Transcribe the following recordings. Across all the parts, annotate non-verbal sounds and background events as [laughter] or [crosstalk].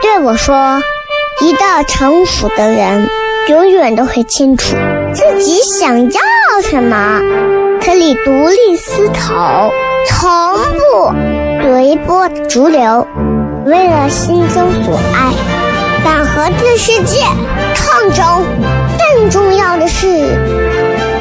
对我说：“一个成熟的人，永远都会清楚自己想要什么，可以独立思考，从不随波逐流，为了心中所爱，敢和这世界抗争。更重要的是，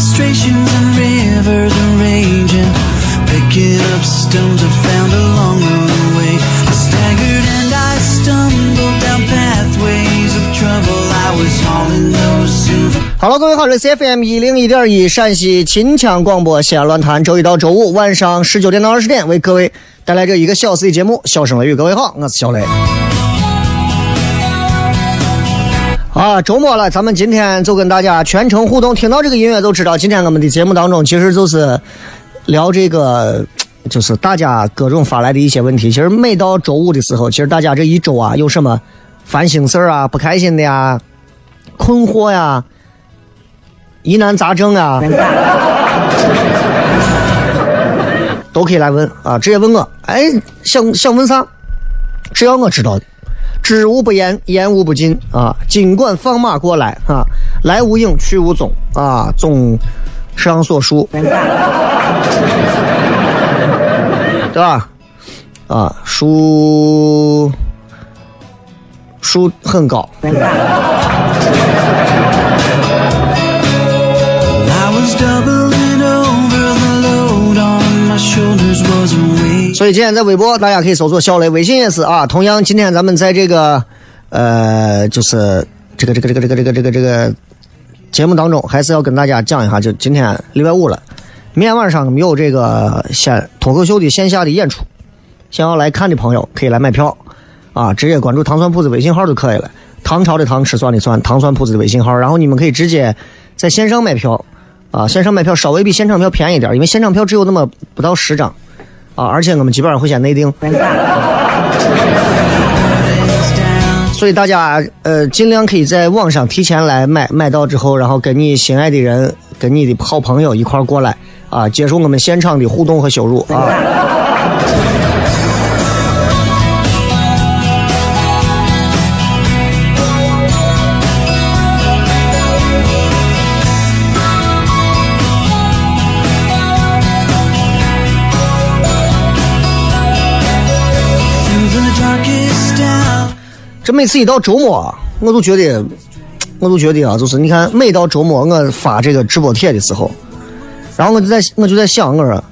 Frustrations and rivers of raging. Picking up stones I found along the way. I staggered and I stumbled down pathways of trouble. I was hauling those silver. 好了，各位好，这是 FM 一零一点一陕西秦腔广播西安论坛，周一到周五晚上十九点到二十点为各位带来这一个小时的节目。笑声雷雨，各位好，我是小雷。啊，周末了，咱们今天就跟大家全程互动，听到这个音乐就知道，今天我们的节目当中其实就是聊这个，就是大家各种发来的一些问题。其实每到周五的时候，其实大家这一周啊，有什么烦心事啊、不开心的呀、困惑呀、疑难杂症啊，都可以来问啊，直接问我。哎，想想问啥？只要我知道的，知无不言，言无不尽啊。尽管放马过来啊，来无影，去无踪啊。综上所述，对吧？啊，书书很高。所以今天在微博大家可以搜索小雷，微信也是啊。同样，今天咱们在这个呃，就是这个这个这个这个这个这个这个节目当中，还是要跟大家讲一下，就今天礼拜五了，明天晚上我们有这个线脱口秀的线下的演出，想要来看的朋友可以来买票啊，直接关注糖蒜铺子微信号就可以了。唐朝的唐，吃蒜的蒜，糖蒜铺子的微信号，然后你们可以直接在线上买票啊，线上买票稍微比现场票便宜点，因为现场票只有那么不到十张。啊，而且我们基本上会先内定，[laughs] 所以大家呃尽量可以在网上提前来买，买到之后，然后跟你心爱的人、跟你的好朋友一块过来啊，接受我们现场的互动和羞辱啊。每次一到周末，我都觉得，我都觉得啊，就是你看，每到周末我发这个直播帖的时候，然后我就在我就在想，我说，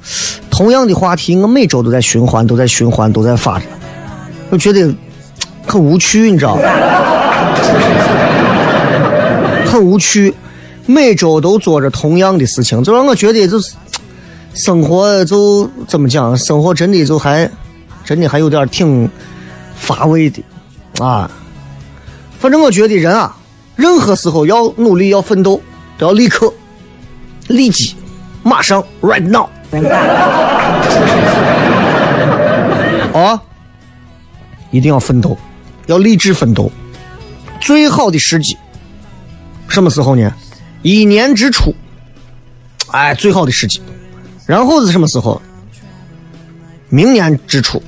同样的话题，我每周都在循环，都在循环，都在发着，我觉得很无趣，你知道吗？[laughs] 很无趣，每周都做着同样的事情，就让我觉得就是生活就怎么讲，生活真的就还真的还有点挺乏味的。啊，反正我觉得人啊，任何时候要努力要奋斗，都要立刻、立即、马上，right now。啊，[laughs] 一定要奋斗，要励志奋斗。最好的时机，什么时候呢？一年之初，哎，最好的时机。然后是什么时候？明年之初。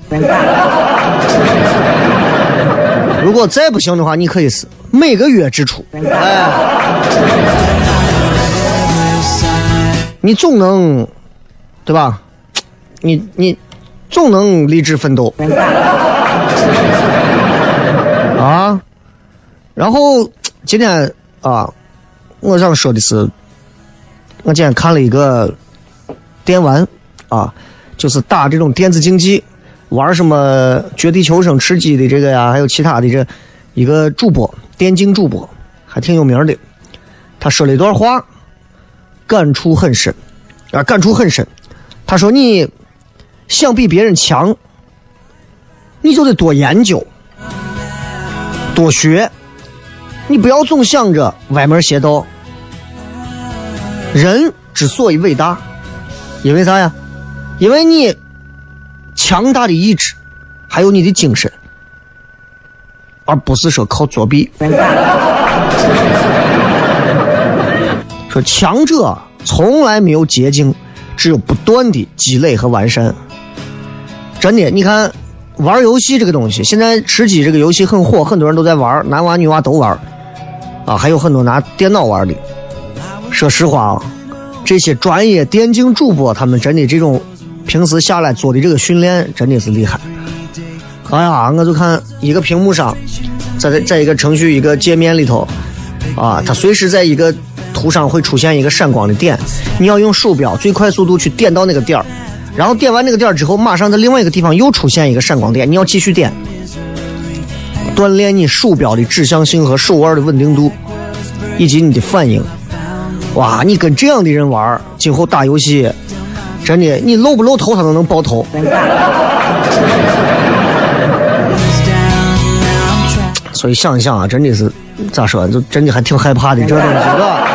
如果再不行的话，你可以是每个月支出。哎，你总能，对吧？你你总能励志奋斗 [laughs] 啊！然后今天啊，我想说的是，我今天看了一个电玩啊，就是打这种电子竞技，玩什么绝地求生、吃鸡的这个呀，还有其他的这一个主播，电竞主播还挺有名的。他说了一段话，感触很深啊，感触很深。他说：“你想比别人强，你就得多研究、多学。”你不要总想着歪门邪道。人之所以伟大，因为啥呀？因为你强大的意志，还有你的精神，而不是说靠作弊。[laughs] 说强者从来没有捷径，只有不断的积累和完善。真的，你看玩游戏这个东西，现在吃鸡这个游戏很火，很多人都在玩，男娃女娃都玩。啊，还有很多拿电脑玩的。说实话啊，这些专业电竞主播，他们真的这种平时下来做的这个训练，真的是厉害。哎呀，我就看一个屏幕上，在在一个程序一个界面里头，啊，它随时在一个图上会出现一个闪光的点，你要用鼠标最快速度去点到那个点儿，然后点完那个点儿之后，马上在另外一个地方又出现一个闪光点，你要继续点。锻炼你鼠标的指向性和手腕的稳定度，以及你的反应。哇，你跟这样的人玩，今后打游戏，真的，你露不露头他都能爆头。所以想一想啊，真的是咋说，就真的还挺害怕的这东西，吧？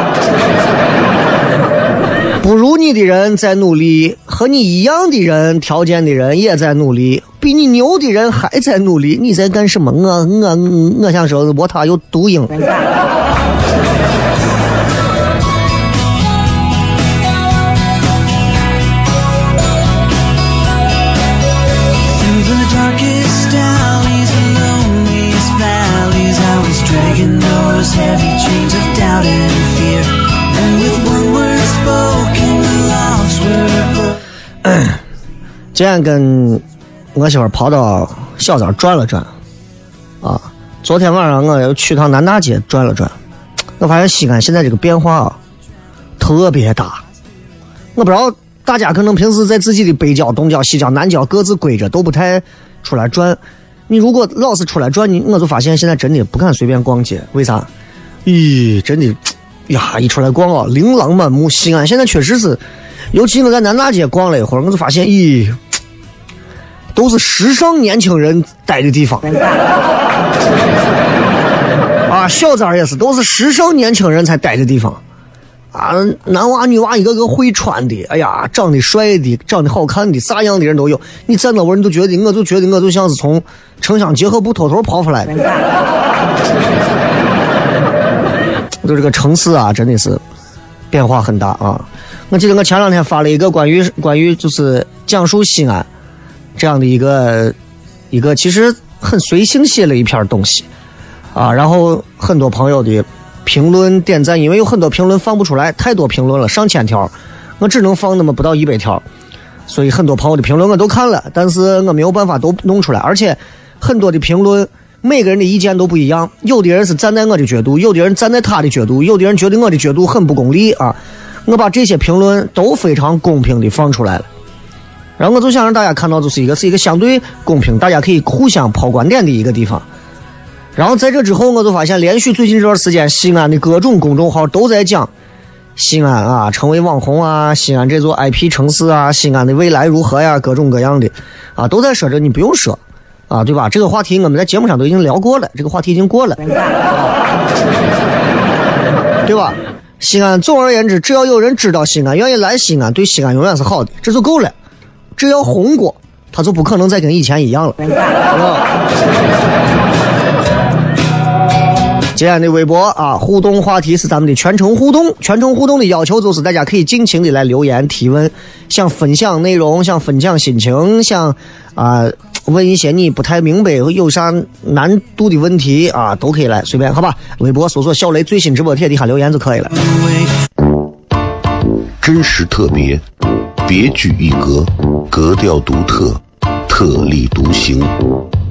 不如你的人在努力，和你一样的人条件的人也在努力。比你牛的人还在努力，你在干什么？我我我想说，我他有毒鹰。今天跟。我媳妇跑到小寨转了转，啊，昨天晚上我又去趟南大街转了转，我发现西安现在这个变化啊，特别大。我不知道大家可能平时在自己的北郊、东郊、西郊、南郊各自归着，都不太出来转。你如果老是出来转，你我就发现现在真的不敢随便逛街。为啥？咦，真的呀，一出来逛啊，琳琅满目。西安现在确实是，尤其我在南大街逛了一会儿，我就发现，咦。都是时尚年轻人待的地方，啊，小寨也是，都是时尚年轻人才待的地方，啊，男娃女娃一个个会穿的，哎呀，长得帅的，长得好看的，啥样的人都有。你站那会儿，你都觉得，我就觉得我就像是从城乡结合部偷偷跑出来的。[laughs] 就这个城市啊，真的是变化很大啊！我记得我前两天发了一个关于关于就是讲述西安。这样的一个一个其实很随性写了一篇东西。啊，然后很多朋友的评论点赞，因为有很多评论放不出来，太多评论了，上千条，我只能放那么不到一百条，所以很多朋友的评论我都看了，但是我没有办法都弄出来，而且很多的评论每个人的意见都不一样，有的人是站在我的角度，有的人站在他的角度，有的人觉得我的角度很不功利啊，我把这些评论都非常公平的放出来了。然后我就想让大家看到，就是一个是一个相对公平，大家可以互相抛观点的一个地方。然后在这之后，我就发现，连续最近这段时间，西安的各种公众号都在讲西安啊，成为网红啊，西安这座 IP 城市啊，西安的未来如何呀，各种各样的啊，都在说着，你不用说啊，对吧？这个话题我们在节目上都已经聊过了，这个话题已经过了，[laughs] 对吧？西安，总而言之，只要有人知道西安，愿意来西安，对西安永远是好的，这就够了。只要红过，他就不可能再跟以前一样了。今天的微博啊，互动话题是咱们的全程互动。全程互动的要求就是大家可以尽情的来留言提问，想分享内容，想分享心情，想啊、问一些你不太明白有啥难度的问题啊，都可以来随便好吧。微博搜索小雷最新直播帖底下留言就可以了。真实特别，别具一格，格调独特，特立独行，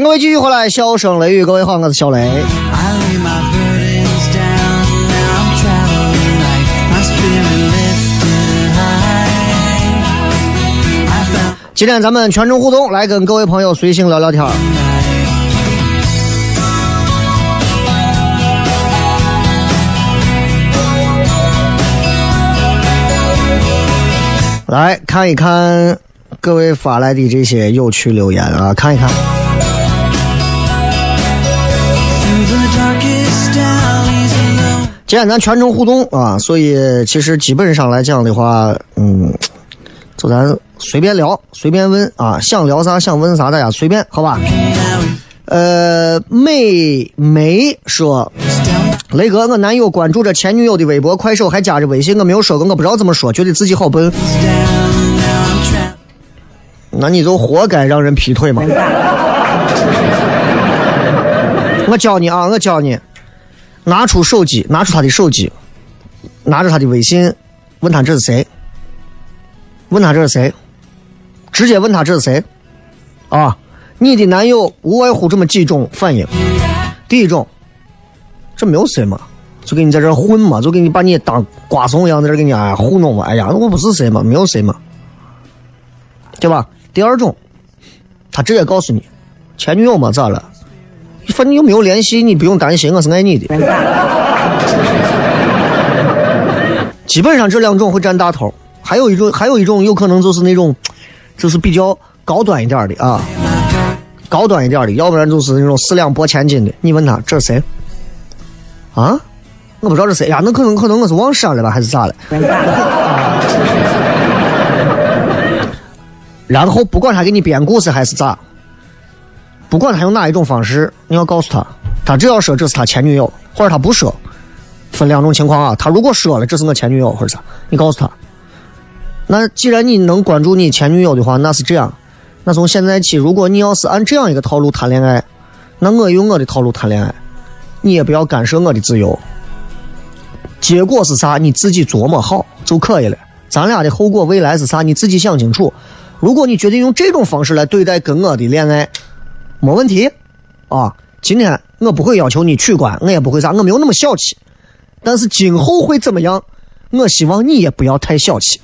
迎各位继续回来，笑声雷雨，各位好，我是小雷。今天咱们全程互动，来跟各位朋友随性聊聊天儿。来看一看各位发来的这些有趣留言啊，看一看。今天咱全程互动啊，所以其实基本上来讲的话，嗯，就咱随便聊，随便问啊，想聊啥想问啥，大家随便，好吧？呃，美梅说，雷哥，我男友关注着前女友的微博、快手，还加着微信，我没有说过，我不知道怎么说，觉得自己好笨。那你就活该让人劈腿嘛！[laughs] 我教你啊，我教你，拿出手机，拿出他的手机，拿着他的微信，问他这是谁？问他这是谁？直接问他这是谁？啊，你的男友无外乎这么几种反应。第一种，这没有谁嘛，就给你在这混嘛，就给你把你当瓜怂一样在这给你哎糊弄嘛，哎呀，我不是谁嘛，没有谁嘛，对吧？第二种，他直接告诉你，前女友嘛咋了？反正又没有联系，你不用担心，我是爱你的。基本上这两种会占大头，还有一种，还有一种有可能就是那种，就是比较高端一点的啊，高端一点的，要不然就是那种四两拨千斤的。你问他这是谁？啊？我不知道这是谁呀，那可能可能我是忘删了吧，还是咋了？[laughs] 然后不管他给你编故事还是咋，不管他用哪一种方式，你要告诉他，他只要说这是他前女友，或者他不说，分两种情况啊。他如果说了这是我前女友或者啥，你告诉他，那既然你能关注你前女友的话，那是这样，那从现在起，如果你要是按这样一个套路谈恋爱，那我用我的套路谈恋爱，你也不要干涉我的自由。结果是啥，你自己琢磨好就可以了。咱俩的后果未来是啥，你自己想清楚。如果你决定用这种方式来对待跟我的恋爱，没问题啊。今天我不会要求你取关，我也不会啥，我没有那么小气。但是今后会怎么样？我希望你也不要太小气。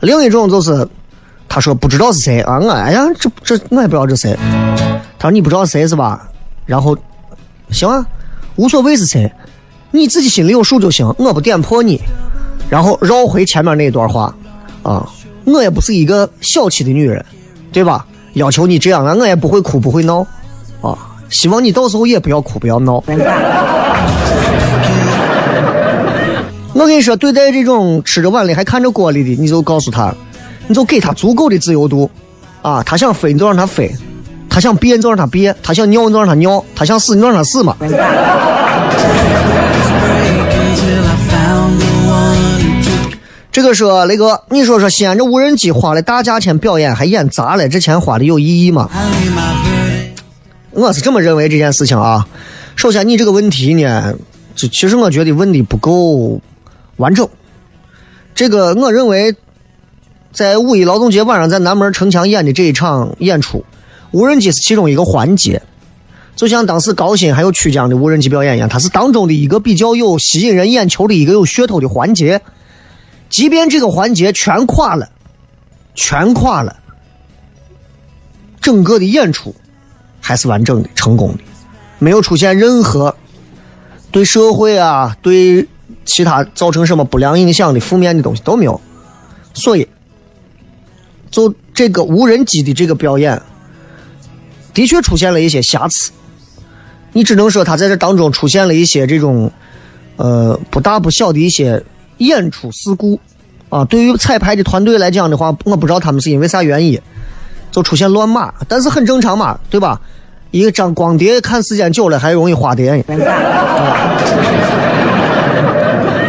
另一种就是，他说不知道是谁啊，我哎呀，这这我也不知道这谁。他说你不知道谁是吧？然后行啊，无所谓是谁，你自己心里有数就行，我不点破你。然后绕回前面那段话啊，我也不是一个小气的女人，对吧？要求你这样啊，我也不会哭不会闹啊。希望你到时候也不要哭不要闹。我跟你说，对待这种吃着碗里还看着锅里的，你就告诉他，你就给他足够的自由度啊。他想飞你就让他飞，他想憋你就让他憋，他想尿你就让他尿，他想死你就让他死嘛。这个说雷哥，你说说西安这无人机花了大价钱表演还演砸了，这钱花的有意义吗？我是这么认为这件事情啊。首先，你这个问题呢，就其实我觉得问的不够完整。这个我认为，在五一劳动节晚上在南门城墙演的这一场演出，无人机是其中一个环节。就像当时高新还有曲江的无人机表演一样，它是当中的一个比较有吸引人眼球的一个有噱头的环节。即便这个环节全垮了，全垮了，整个的演出还是完整的、成功的，没有出现任何对社会啊、对其他造成什么不良影响的负面的东西都没有。所以，就这个无人机的这个表演，的确出现了一些瑕疵。你只能说他在这当中出现了一些这种呃不大不小的一些演出事故啊。对于彩排的团队来讲的话，我不知道他们是因为啥原因。就出现乱码，但是很正常嘛，对吧？一个张光碟看时间久了还容易花碟。啊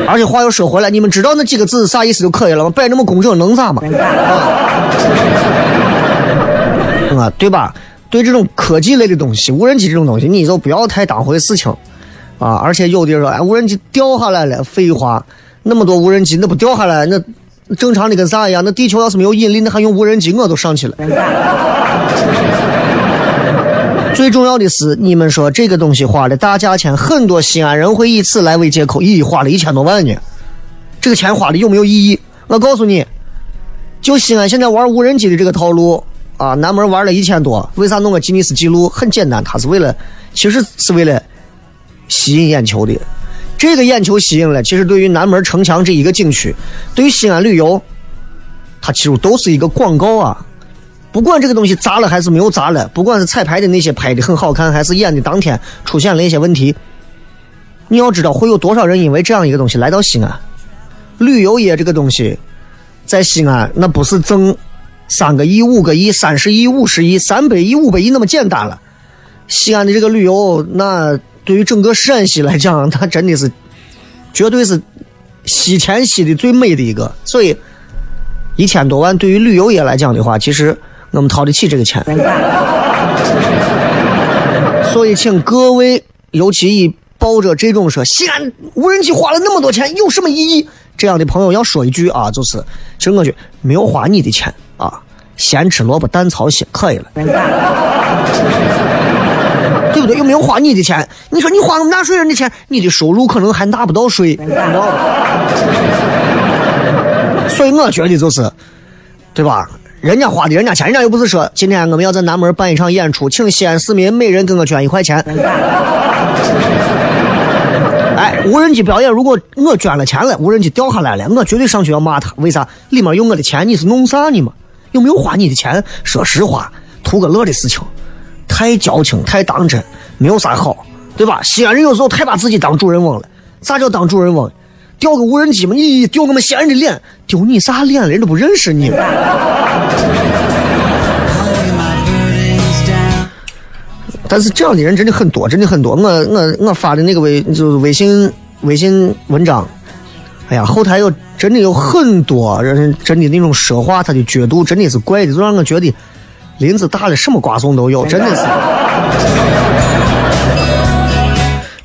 而且话又说回来，你们知道那几个字啥意思就可以了吗？摆那么工整能咋嘛？啊，啊，对吧？对这种科技类的东西，无人机这种东西，你就不要太当回事情啊！而且有的人说，哎，无人机掉下来了，废话，那么多无人机，那不掉下来，那正常的跟啥一样？那地球要是没有引力，那还用无人机我都上去了。[laughs] 最重要的是，你们说这个东西花了大价钱，很多西安人会以此来为借口，咦，花了一千多万呢？这个钱花的有没有意义？我告诉你，就西安现在玩无人机的这个套路啊，南门玩了一千多，为啥弄个吉尼斯纪录？很简单，它是为了，其实是为了吸引眼球的。这个眼球吸引了，其实对于南门城墙这一个景区，对于西安旅游，它其实都是一个广告啊。不管这个东西砸了还是没有砸了，不管是彩排的那些拍的很好看，还是演的当天出现了一些问题，你要知道会有多少人因为这样一个东西来到西安。旅游业这个东西，在西安那不是挣三个亿、五个亿、三十亿、五十亿、三百亿、五百亿那么简单了。西安的这个旅游，那对于整个陕西来讲，它真的是绝对是吸钱吸的最美的一个。所以一千多万对于旅游业来讲的话，其实我们掏得起这个钱。所以，请各位，尤其以抱着这种说西安无人机花了那么多钱有什么意义这样的朋友，要说一句啊，就是，其实我觉没有花你的钱啊，咸吃萝卜淡操心可以了。又没有花你的钱，你说你花我们纳税人的钱，你的收入可能还纳不到税，所以我觉得就是，对吧？人家花的人家钱，人家又不是说今天我们要在南门办一场演出，请西安市民每人给我捐一块钱。哎，无人机表演，如果我捐了钱了，无人机掉下来了，我绝对上去要骂他。为啥？里面有我的钱，你是弄啥呢嘛？有没有花你的钱？说实话，图个乐的事情，太矫情，太当真，没有啥好，对吧？西安人有时候太把自己当主人翁了。啥叫当主人翁？掉个无人机嘛，你丢我们西安人的脸，丢你啥脸了？人都不认识你。但是这样的人真的很多，真的很多。我我我发的那个微就是微信微信文章，哎呀，后台有真的有很多人，真的那种说话他的角度真的是怪的，就让我觉得林子大了什么瓜种都有，真的是。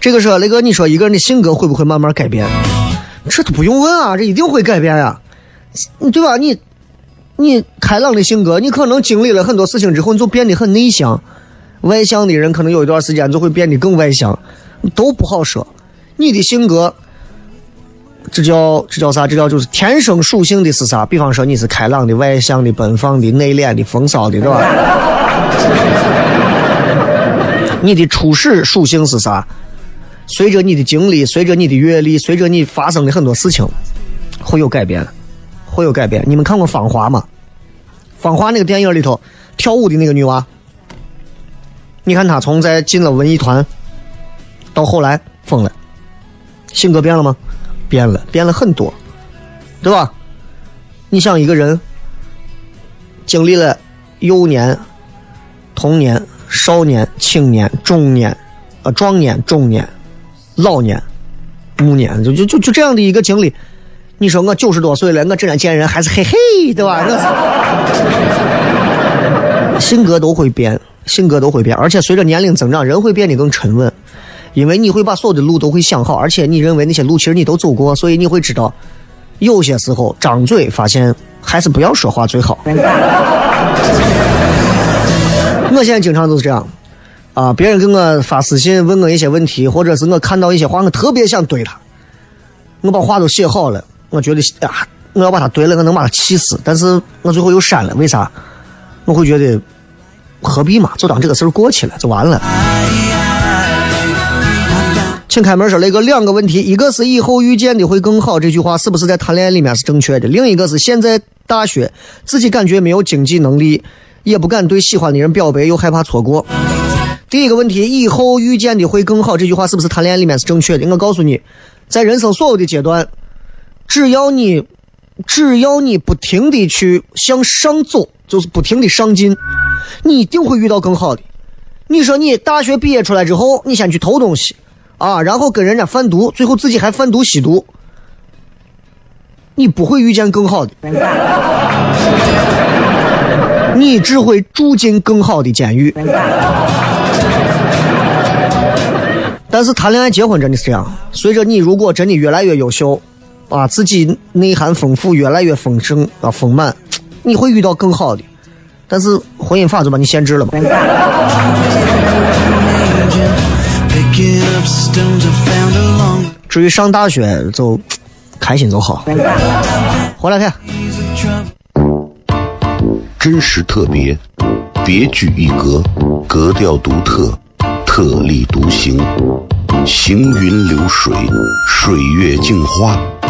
这个说雷哥，你说一个人的性格会不会慢慢改变？这都不用问啊，这一定会改变呀、对吧？你你开朗的性格，你可能经历了很多事情之后，你就变得很内向。外向的人可能有一段时间就会变得更外向，都不好说。你的性格这叫这叫啥？这叫就是天生属性的是啥？比方说你是开朗的、外向的、奔放的、内敛的、风骚的，对吧？你的初始属性是啥？随着你的经历，随着你的阅历，随着你发生的很多事情，会有改变，会有改变。你们看过《芳华》吗？《芳华》那个电影里头跳舞的那个女娃，你看她从在进了文艺团，到后来疯了，性格变了吗？变了，变了很多，对吧？你想一个人经历了幼年、童年、少年、青年、中年、呃壮年、中年、老年、暮年，就就就就这样的一个经历。你说我九十多岁了，我这样见人还是嘿嘿，对吧？[laughs] 性格都会变，性格都会变，而且随着年龄增长，人会变得更沉稳。因为你会把所有的路都会想好，而且你认为那些路其实你都走过，所以你会知道，有些时候张嘴发现还是不要说话最好。我现在经常都是这样，啊，别人给我发私信问我一些问题，或者是我看到一些话，我特别想怼他，我把话都写好了，我觉得啊，我要把他怼了，我能把他气死，但是我最后又删了，为啥？我会觉得何必嘛，就当这个事儿过去了，就完了。请开门说雷哥两个问题，一个是以后遇见的会更好，这句话是不是在谈恋爱里面是正确的？另一个是现在大学自己感觉没有经济能力，也不敢对喜欢的人表白，又害怕错过。第一个问题，以后遇见的会更好，这句话是不是谈恋爱里面是正确的？我告诉你，在人生所有的阶段，只要你只要你不停的去向上走，就是不停的上进，你一定会遇到更好的。你说你大学毕业出来之后，你先去偷东西。啊，然后跟人家贩毒，最后自己还贩毒吸毒，你不会遇见更好的，你只会住进更好的监狱。但是谈恋爱、结婚真的是这样，随着你如果真的越来越优秀，啊，自己内涵丰富，越来越丰盛啊丰满，你会遇到更好的。但是婚姻法就把你限制了嘛。至于上大学，就开心就好。回来看，真实特别，别具一格，格调独特，特立独行，行云流水，水月镜花，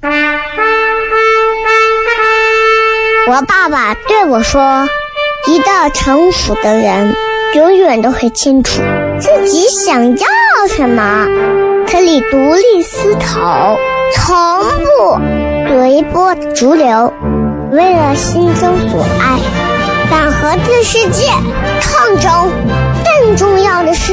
我爸爸对我说：“一个成熟的人，永远都会清楚自己想要什么，可以独立思考，从不随波逐流，为了心中所爱，敢和这世界抗争。更重要的是，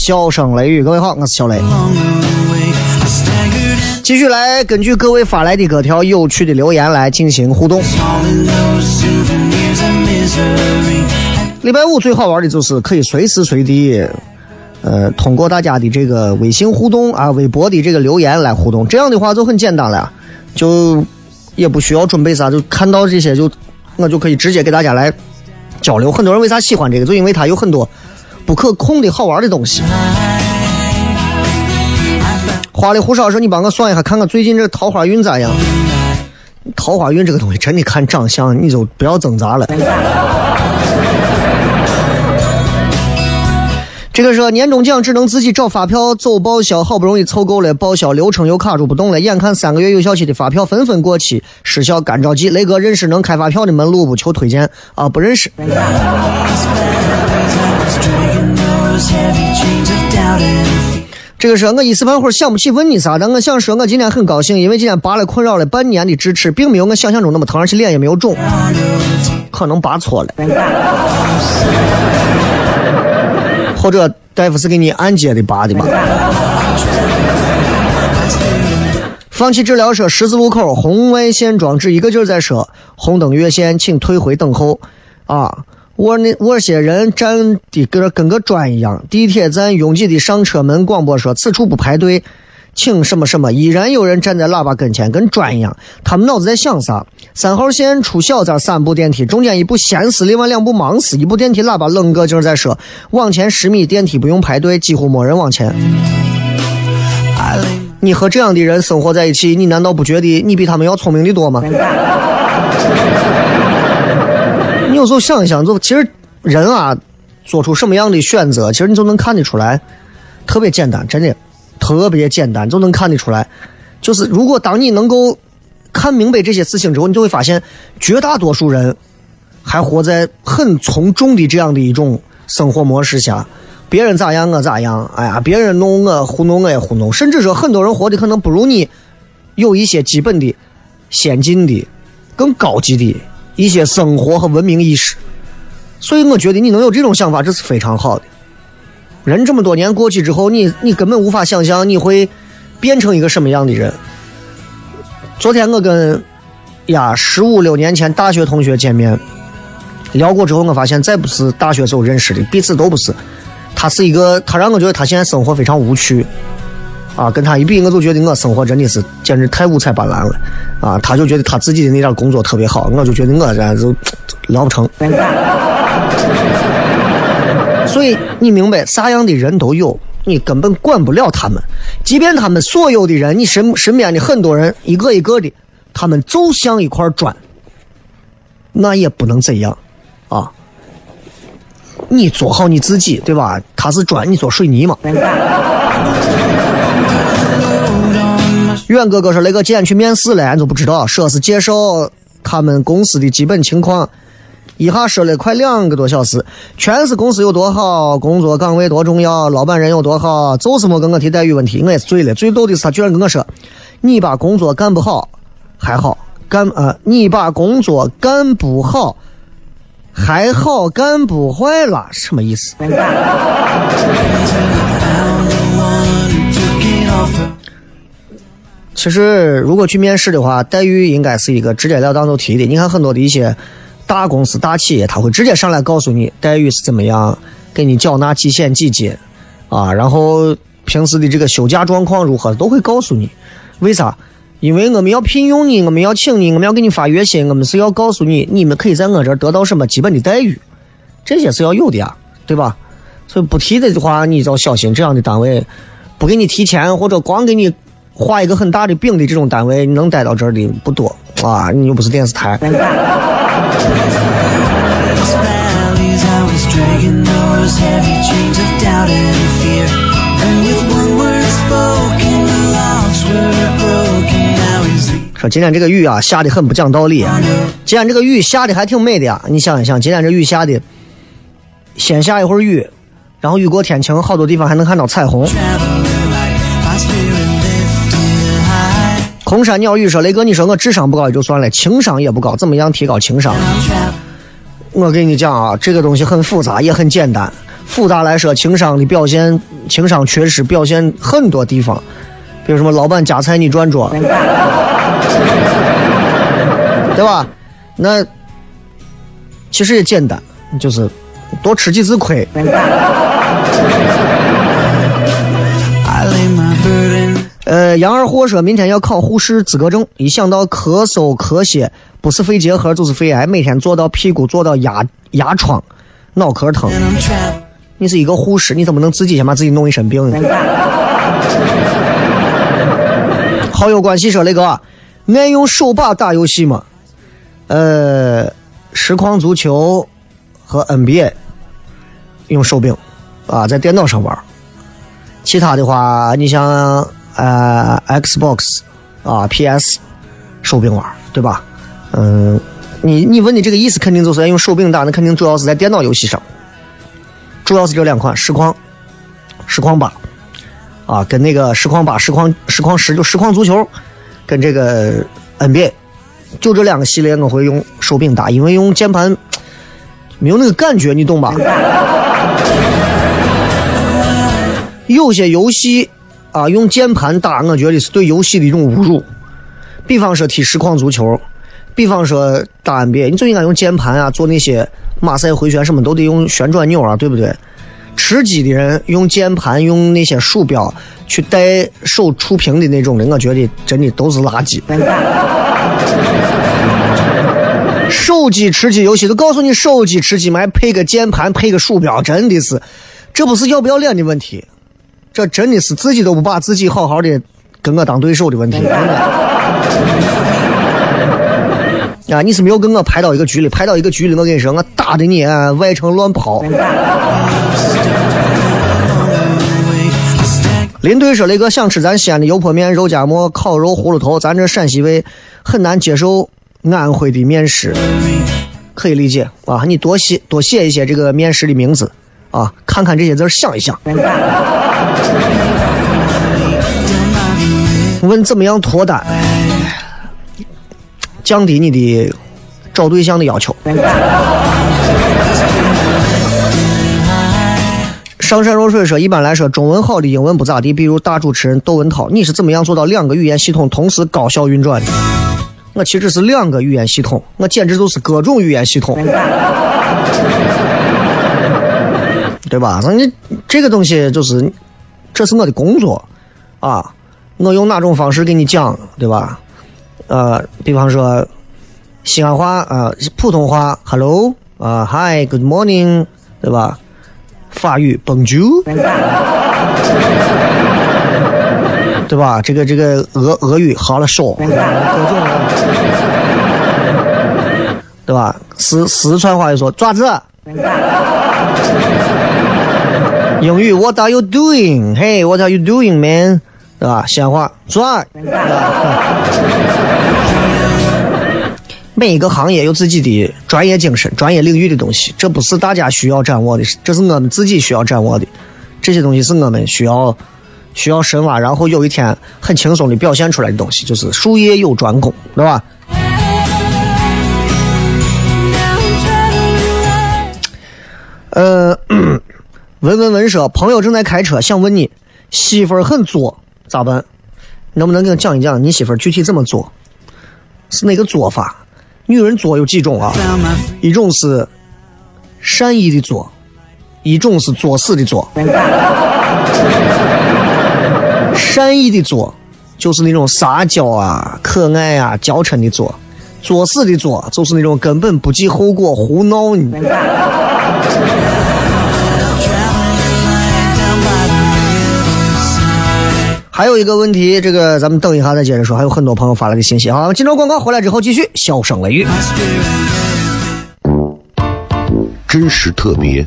笑声雷雨，各位好，我是小雷。继续来根据各位发来的各条有趣的留言来进行互动。礼拜五最好玩的就是可以随时随地，呃，通过大家的这个微信互动啊、微博的这个留言来互动。这样的话就很简单了，就也不需要准备啥，就看到这些就我就可以直接给大家来交流。很多人为啥喜欢这个？就因为它有很多不可控的好玩的东西。花里胡哨说：“你帮我算一下，看看最近这桃花运咋样？”桃花运这个东西，真的看长相，你就不要挣扎了。这个说年终奖只能自己找发票走报销，好不容易凑够了，报销流程又卡住不动了，眼看三个月有效期的发票纷纷过期，失效，干着急。雷哥认识能开发票的门路不？求推荐啊！不认识。这个是我一时半会儿想不起问你啥，但我想说，我今天很高兴，因为今天拔了困扰了半年的智齿，并没有我想象中那么疼，而且脸也没有肿，可能拔错了，或者大夫是给你按揭的拔的吧。放弃治疗说十字路口红外线装置，一个劲儿在说红灯越线，请退回等候啊。我那我些人站的跟跟个砖一样，地铁站拥挤的上车门广播说此处不排队，请什么什么，依然有人站在喇叭跟前跟砖一样。他们脑子在想啥？三号线出小站三部电梯，中间一部闲死，另外两部忙死，一部电梯喇叭冷个劲在说往前十米电梯不用排队，几乎没人往前。你和这样的人生活在一起，你难道不觉得你比他们要聪明的多吗？有时候想一想，就其实人啊，做出什么样的选择，其实你就能看得出来，特别简单，真的特别简单，就能看得出来。就是如果当你能够看明白这些事情之后，你就会发现，绝大多数人还活在很从众的这样的一种生活模式下，别人咋样我咋样，哎呀，别人弄我糊弄我也糊弄，甚至说很多人活的可能不如你有一些基本的、先进的、更高级的。一些生活和文明意识，所以我觉得你能有这种想法，这是非常好的。人这么多年过去之后，你你根本无法想象你会变成一个什么样的人。昨天我跟呀十五六年前大学同学见面聊过之后，我发现再不是大学时候认识的，彼此都不是。他是一个，他让我觉得他现在生活非常无趣。啊，跟他一比，我就觉得我生活真的是简直太五彩斑斓了。啊，他就觉得他自己的那点工作特别好，我就觉得我这就聊不成。所以你明白，啥样的人都有，你根本管不了他们。即便他们所有的人，你身身边的很多人，一个一个的，他们就像一块砖，那也不能怎样啊。你做好你自己，对吧？他是砖，你做水泥嘛。远哥哥说：“那个今天去面试了，俺都不知道，说是介绍他们公司的基本情况，一下说了快两个多小时，全是公司有多好，工作岗位多重要，老板人有多好，就是没跟我提待遇问题，我也是醉了。最逗的是他居然跟我说：‘你把工作干不好还好，干呃你把工作干不好还好，干不坏了，什么意思？’” [laughs] 其实，如果去面试的话，待遇应该是一个直截了当就提的。你看很多的一些大公司、大企业，他会直接上来告诉你待遇是怎么样，给你缴纳几险几金，啊，然后平时的这个休假状况如何，都会告诉你。为啥？因为我们要聘用你，我们要请你，我们要给你发月薪，我们是要告诉你，你们可以在我这儿得到什么基本的待遇，这些是要有的呀，对吧？所以不提的话，你就要小心，这样的单位不给你提钱，或者光给你。画一个很大的饼的这种单位，能待到这儿的不多啊！你又不是电视台。[laughs] 说今天这个雨啊，下的很不讲道理。今天这个雨下的还挺美的呀，你想一想，今天这雨下的，先下一会儿雨，然后雨过天晴，好多地方还能看到彩虹。空山鸟语说：“雷哥，你说我智商不高也就算了，情商也不高，怎么样提高情商？”我跟你讲啊，这个东西很复杂，也很简单。复杂来说，情商的表现，情商缺失表现很多地方，比如什么老板夹菜你转桌，[laughs] 对吧？那其实也简单，就是多吃几次亏。呃，杨二货说明天要考护士资格证，一想到咳嗽咳血，不是肺结核就是肺癌，每天坐到屁股坐到压压疮，脑壳疼。你是一个护士，你怎么能自己先把自己弄一身病呢？好友关系说那个爱用手把打游戏吗？呃，实况足球和 NBA 用手柄啊，在电脑上玩。其他的话，你像呃 Xbox 啊 PS 手柄玩，对吧？嗯，你你问的这个意思，肯定就是要用手柄打，那肯定主要是在电脑游戏上，主要是这两款实况、实况八啊，跟那个实况八、实况实况十就实况足球，跟这个 NBA，就这两个系列我会用手柄打，因为用键盘没有那个感觉，你懂吧？[laughs] 有些游戏啊，用键盘打，我觉得是对游戏的一种侮辱。比方说踢实况足球，比方说打 NBA，你就应该用键盘啊，做那些马赛回旋什么都得用旋转钮啊，对不对？吃鸡的人用键盘、用那些鼠标去带手触屏的那种的，我觉得真的都是垃圾。手机吃鸡游戏都告诉你手机吃鸡嘛，还配个键盘、配个鼠标，真的是，这不是要不要脸的问题，这真的是自己都不把自己好好的跟我当对手的问题。[laughs] 啊，你是没有跟我排到一个局里，排到一个局里，我跟你说，我打的你啊外城乱跑。林队说：“雷哥想吃咱西安的油泼面、肉夹馍、烤肉、葫芦头，咱这陕西味很难接受安徽的面食，可以理解啊。你多写多写一些这个面食的名字啊，看看这些字想一想。问怎么样脱单，降低你的找对象的要求。上善若水说，一般来说，中文好的英文不咋地。比如大主持人窦文涛，你是怎么样做到两个语言系统同时高效运转的？我其实是两个语言系统，我简直就是各种语言系统，对吧？那你这个东西就是，这是我的工作啊。我用哪种方式给你讲，对吧？呃，比方说西安话啊、普通话，hello 啊，hi，good morning，对吧？法语 bonjour，对吧？这个这个俄俄语好了说，各种对吧？四四川话就说爪子，英语 What are you doing? Hey, what are you doing, man? 对吧？西安话转，[laughs] 每一个行业有自己的专业精神、专业领域的东西，这不是大家需要掌握的，这是我们自己需要掌握的。这些东西是我们需要需要深挖，然后有一天很轻松的表现出来的东西，就是术业有专攻，对吧？呃，文文文说，朋友正在开车，想问你，媳妇儿很作咋办？能不能给我讲一讲你媳妇儿具体怎么做？是哪个做法？女人作有几种啊？一种是善意的作，一种是作死的作。善意的作就是那种撒娇啊、可爱啊、娇嗔的作；作死的作就是那种根本不计后果、胡闹你。还有一个问题，这个咱们等一下再接着说。还有很多朋友发来的信息，啊，金州广告回来之后继续笑声雷雨。真实特别，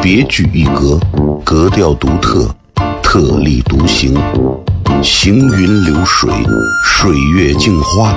别具一格，格调独特，特立独行，行云流水，水月镜花，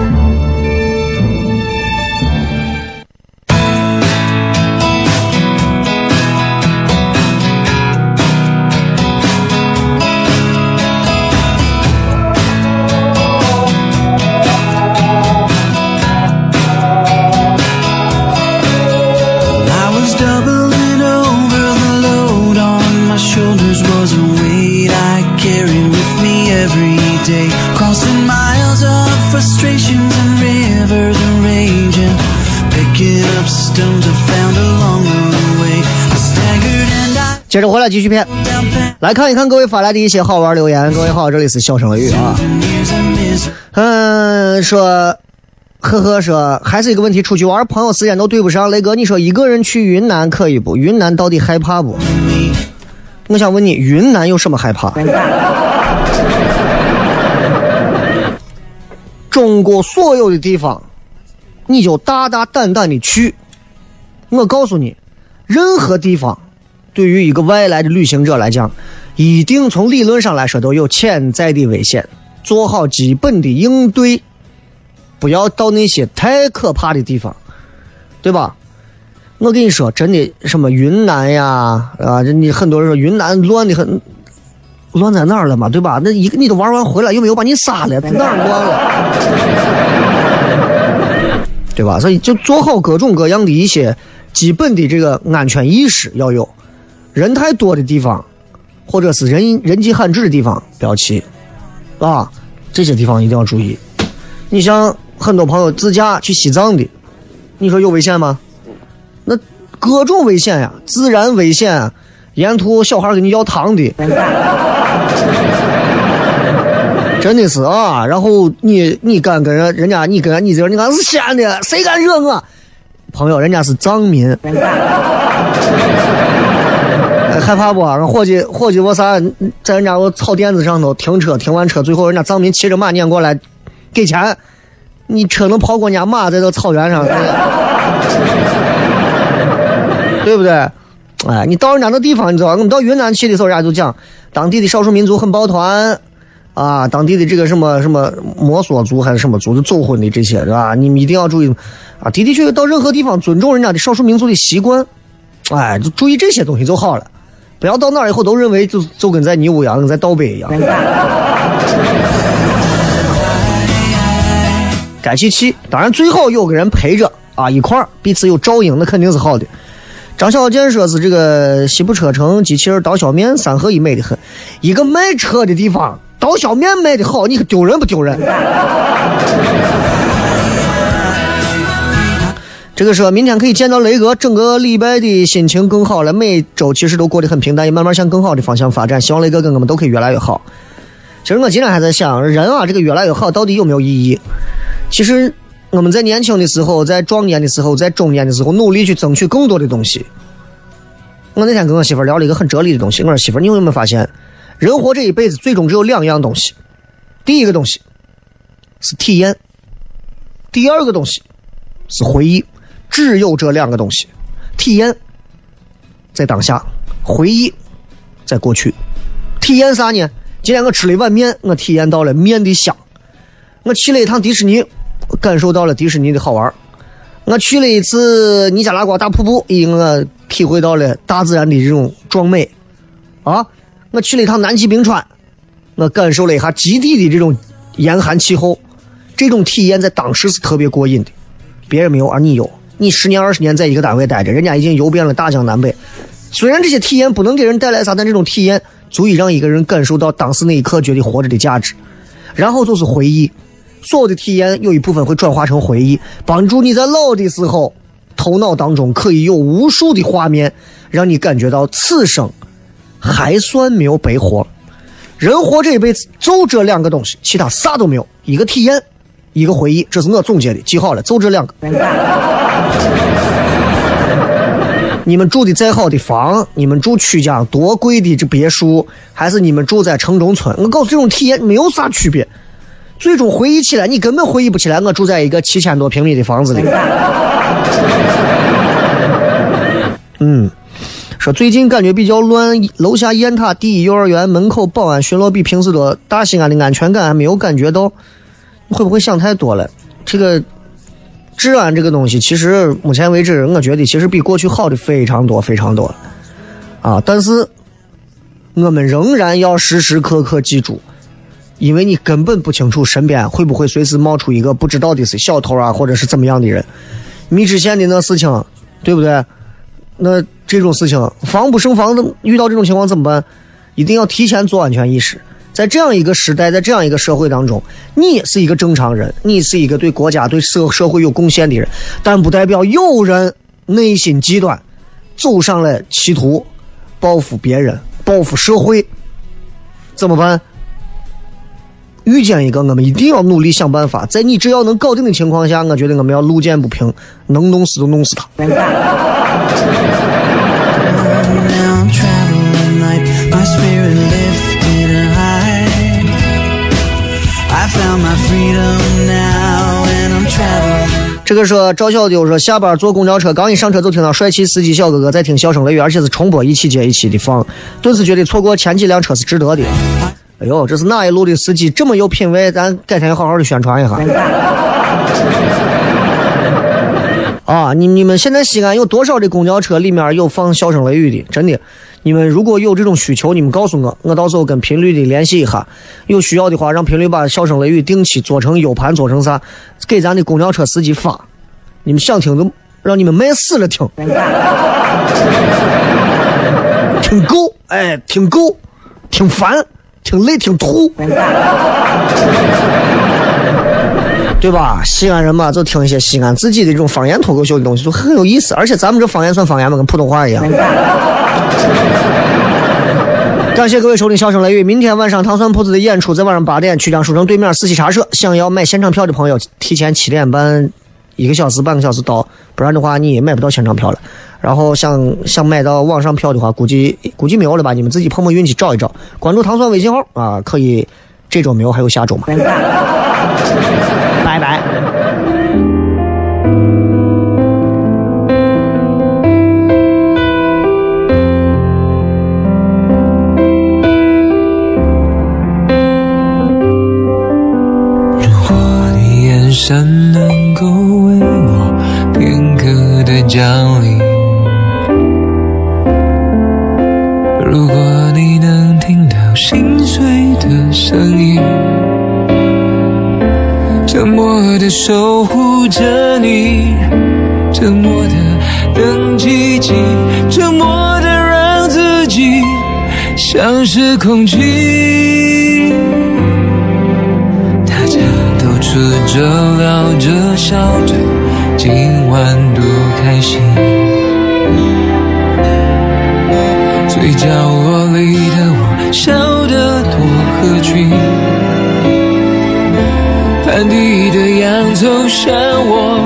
来继续片，来看一看各位发来的一些好玩留言。各位好，这里是笑声雷雨啊。嗯，说，呵呵，说还是一个问题，出去玩朋友时间都对不上。雷哥，你说一个人去云南可以不？云南到底害怕不？我想问你，云南有什么害怕？中国所有的地方，你就大大胆胆的去。我告诉你，任何地方，对于一个外来的旅行者来讲，一定从理论上来说都有潜在的危险。做好基本的应对，不要到那些太可怕的地方，对吧？我跟你说，真的，什么云南呀，啊，你很多人说云南乱的很，乱在哪儿了嘛，对吧？那一个你都玩完回来，又没有把你杀了，哪儿乱了？对吧？所以就做好各种各样的一些基本的这个安全意识要有。人太多的地方，或者是人人迹罕至的地方，不要去。啊，这些地方一定要注意。你像很多朋友自驾去西藏的，你说有危险吗？那各种危险呀，自然危险，沿途小孩给你要糖的，[laughs] 真的是啊。然后你你敢跟人人家你跟你这你看是西安的，谁敢惹我？朋友，人家是藏民。害怕不？伙计，伙计，我啥，在人家我草垫子上头停车，停完车，最后人家藏民骑着马撵过来，给钱，你车能跑过人家马在这草原上，[laughs] 对不对？哎，你到人家那地方，你知道，我们到云南去的时候，人家就讲，当地的少数民族很抱团，啊，当地的这个什么什么摩梭族还是什么族，的走婚的这些，是吧？你们一定要注意，啊，的的确确到任何地方尊重人家的少数民族的习惯，哎，就注意这些东西就好了。不要到那儿以后都认为就就跟在尼屋一样，跟在倒北一样。该去去，当然最好有个人陪着啊，一块儿彼此有照应，那肯定是好的。张小健说是这个西部车城机器人刀削面三合一美的很，一个卖车的地方刀削面卖的好，你可丢人不丢人？这个说明天可以见到雷哥，整个礼拜的心情更好了。每周其实都过得很平淡，也慢慢向更好的方向发展。希望雷哥跟我们都可以越来越好。其实我今天还在想，人啊，这个越来越好到底有没有意义？其实我们在年轻的时候，在壮年的时候，在中年的时候，努力去争取更多的东西。我那天跟我媳妇聊了一个很哲理的东西，我说媳妇，你有没有发现，人活这一辈子最终只有两样东西，第一个东西是体验，第二个东西是回忆。只有这两个东西，体验在当下，回忆在过去。体验啥呢？今天我吃了一碗面，我体验到了面的香；我去了一趟迪士尼，感受到了迪士尼的好玩；我去了一次尼加拉瓜大瀑布，咦，我体会到了大自然的这种壮美。啊，我去了一趟南极冰川，我感受了一下极地的这种严寒气候。这种体验在当时是特别过瘾的，别人没有，而你有。你十年二十年在一个单位待着，人家已经游遍了大江南北。虽然这些体验不能给人带来啥，但这种体验足以让一个人感受到当时那一刻觉得活着的价值。然后就是回忆，所有的体验有一部分会转化成回忆，帮助你在老的时候，头脑当中可以有无数的画面，让你感觉到此生还算没有白活。人活这一辈子就这两个东西，其他啥都没有，一个体验。一个回忆，这是我总结的，记好了，就这两个。[laughs] 你们住的再好的房，你们住曲江多贵的这别墅，还是你们住在城中村，我告诉这种体验没有啥区别。最终回忆起来，你根本回忆不起来，我住在一个七千多平米的房子里。[laughs] 嗯，说最近感觉比较乱，楼下雁塔第一幼儿园门口保安巡逻比平时多，大西安的安全感还没有感觉到。你会不会想太多了？这个治安这个东西，其实目前为止，我觉得其实比过去好的非常多非常多啊！但是我们仍然要时时刻刻记住，因为你根本不清楚身边会不会随时冒出一个不知道的是小偷啊，或者是怎么样的人。米脂县的那事情，对不对？那这种事情防不胜防的，遇到这种情况怎么办？一定要提前做安全意识。在这样一个时代，在这样一个社会当中，你是一个正常人，你是一个对国家、对社社会有贡献的人，但不代表有人内心极端，走上了歧途报复别人、报复社会，怎么办？遇见一个，我们一定要努力想办法，在你只要能搞定的情况下，我觉得我们要路见不平，能弄死就弄死他。这个说赵小丢说下班坐公交车，刚一上车就听到帅气司机小哥哥在听笑声雷雨，而且是重播一期接一期的放，顿时觉得错过前几辆车是值得的。哎呦，这是哪一路的司机这么有品位？咱改天好好的宣传一下。[laughs] 啊，你你们现在西安有多少的公交车里面有放笑声雷雨的？真的，你们如果有这种需求，你们告诉我，我到时候跟频率的联系一下，有需要的话，让频率把笑声雷雨定期做成 U 盘，做成啥，给咱的公交车司机发。你们想听就让你们卖死了听，[laughs] 听够，哎，听够，听烦，听累，听吐。对吧？西安人嘛，就听一些西安自己的这种方言脱口秀的东西，就很有意思。而且咱们这方言算方言吗？跟普通话一样。[laughs] 感谢各位收听《笑声雷雨》。明天晚上糖蒜铺子的演出在晚上八点，曲江书城对面四喜茶社。想要买现场票的朋友，提前七点半一个小时、半个小时到，不然的话你也买不到现场票了。然后想想买到网上票的话，估计 [laughs] 估计没有了吧？你们自己碰碰运气找一找，关注糖蒜微信号啊，可以。这周没有，还有下周嘛。降临，如果你能听到心碎的声音，沉默的守护着你，沉默的等奇迹，沉默的让自己像是空气。大家都吃着、聊着、笑着，今晚多开心。最角落里的我，笑得多合群。盘底的洋葱像我，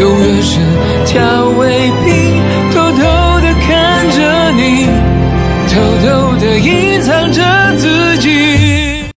永远是调味品，